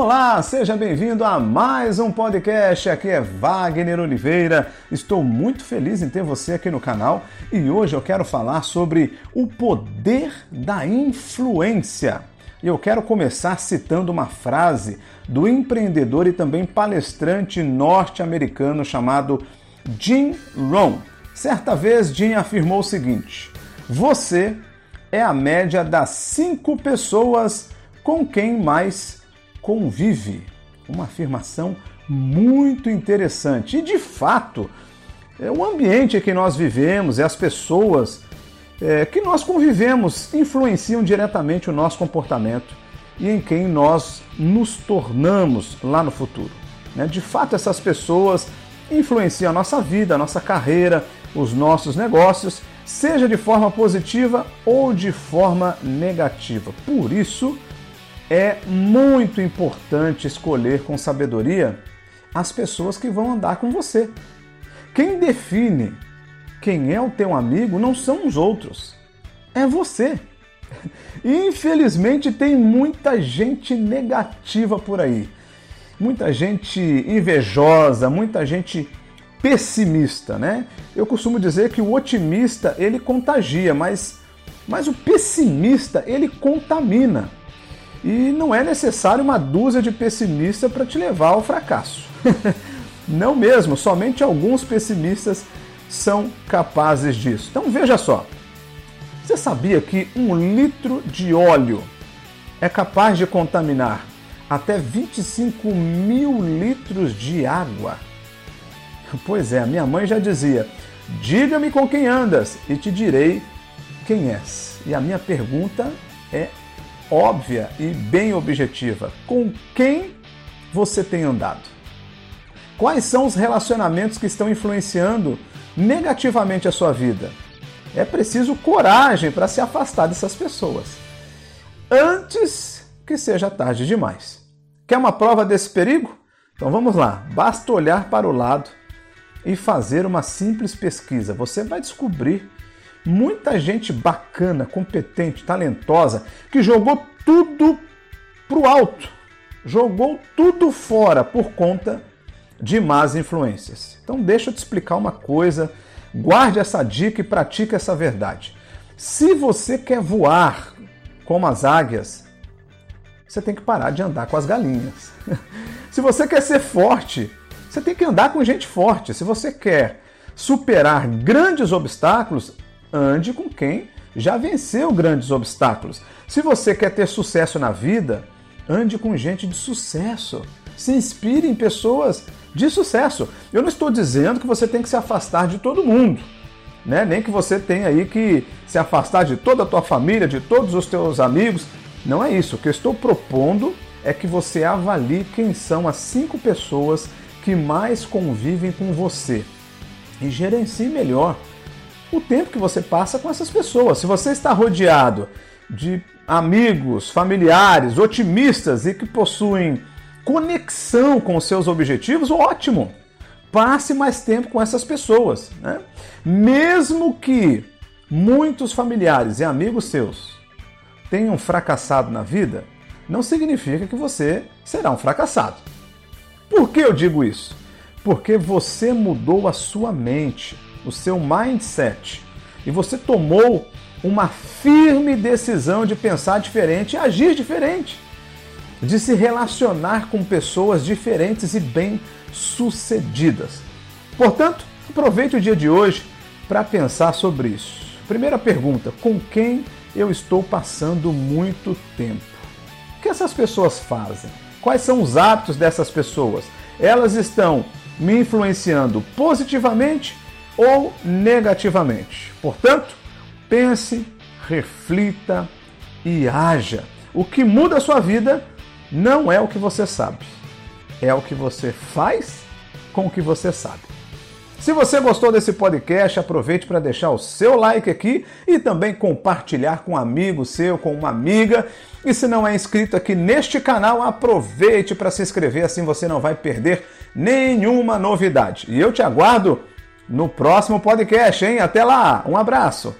Olá, seja bem-vindo a mais um podcast. Aqui é Wagner Oliveira. Estou muito feliz em ter você aqui no canal e hoje eu quero falar sobre o poder da influência. E eu quero começar citando uma frase do empreendedor e também palestrante norte-americano chamado Jim Rohn. Certa vez, Jim afirmou o seguinte: Você é a média das cinco pessoas com quem mais convive. Uma afirmação muito interessante. E de fato, é o ambiente em que nós vivemos e as pessoas é, que nós convivemos influenciam diretamente o nosso comportamento e em quem nós nos tornamos lá no futuro. Né? De fato, essas pessoas influenciam a nossa vida, a nossa carreira, os nossos negócios, seja de forma positiva ou de forma negativa. Por isso, é muito importante escolher com sabedoria as pessoas que vão andar com você. Quem define quem é o teu amigo não são os outros, é você. Infelizmente tem muita gente negativa por aí, muita gente invejosa, muita gente pessimista, né? Eu costumo dizer que o otimista ele contagia, mas, mas o pessimista ele contamina. E não é necessário uma dúzia de pessimistas para te levar ao fracasso. não mesmo, somente alguns pessimistas são capazes disso. Então veja só. Você sabia que um litro de óleo é capaz de contaminar até 25 mil litros de água? Pois é, minha mãe já dizia: diga-me com quem andas e te direi quem és. E a minha pergunta é óbvia e bem objetiva. Com quem você tem andado? Quais são os relacionamentos que estão influenciando negativamente a sua vida? É preciso coragem para se afastar dessas pessoas antes que seja tarde demais. Quer uma prova desse perigo? Então vamos lá, basta olhar para o lado e fazer uma simples pesquisa. Você vai descobrir muita gente bacana, competente, talentosa, que jogou tudo pro alto, jogou tudo fora por conta de más influências. Então deixa eu te explicar uma coisa, guarde essa dica e pratique essa verdade. Se você quer voar como as águias, você tem que parar de andar com as galinhas. Se você quer ser forte, você tem que andar com gente forte. Se você quer superar grandes obstáculos, ande com quem já venceu grandes obstáculos. Se você quer ter sucesso na vida, ande com gente de sucesso. Se inspire em pessoas de sucesso. Eu não estou dizendo que você tem que se afastar de todo mundo, né? Nem que você tenha aí que se afastar de toda a tua família, de todos os teus amigos. Não é isso. O que eu estou propondo é que você avalie quem são as cinco pessoas que mais convivem com você e gerencie melhor o tempo que você passa com essas pessoas. Se você está rodeado de amigos, familiares, otimistas e que possuem conexão com os seus objetivos, ótimo! Passe mais tempo com essas pessoas. Né? Mesmo que muitos familiares e amigos seus tenham fracassado na vida, não significa que você será um fracassado. Por que eu digo isso? Porque você mudou a sua mente o seu mindset e você tomou uma firme decisão de pensar diferente e agir diferente, de se relacionar com pessoas diferentes e bem-sucedidas. Portanto, aproveite o dia de hoje para pensar sobre isso. Primeira pergunta: com quem eu estou passando muito tempo? O que essas pessoas fazem? Quais são os hábitos dessas pessoas? Elas estão me influenciando positivamente ou negativamente. Portanto, pense, reflita e haja. O que muda a sua vida não é o que você sabe, é o que você faz com o que você sabe. Se você gostou desse podcast, aproveite para deixar o seu like aqui e também compartilhar com um amigo seu, com uma amiga. E se não é inscrito aqui neste canal, aproveite para se inscrever, assim você não vai perder nenhuma novidade. E eu te aguardo no próximo podcast, hein? Até lá, um abraço!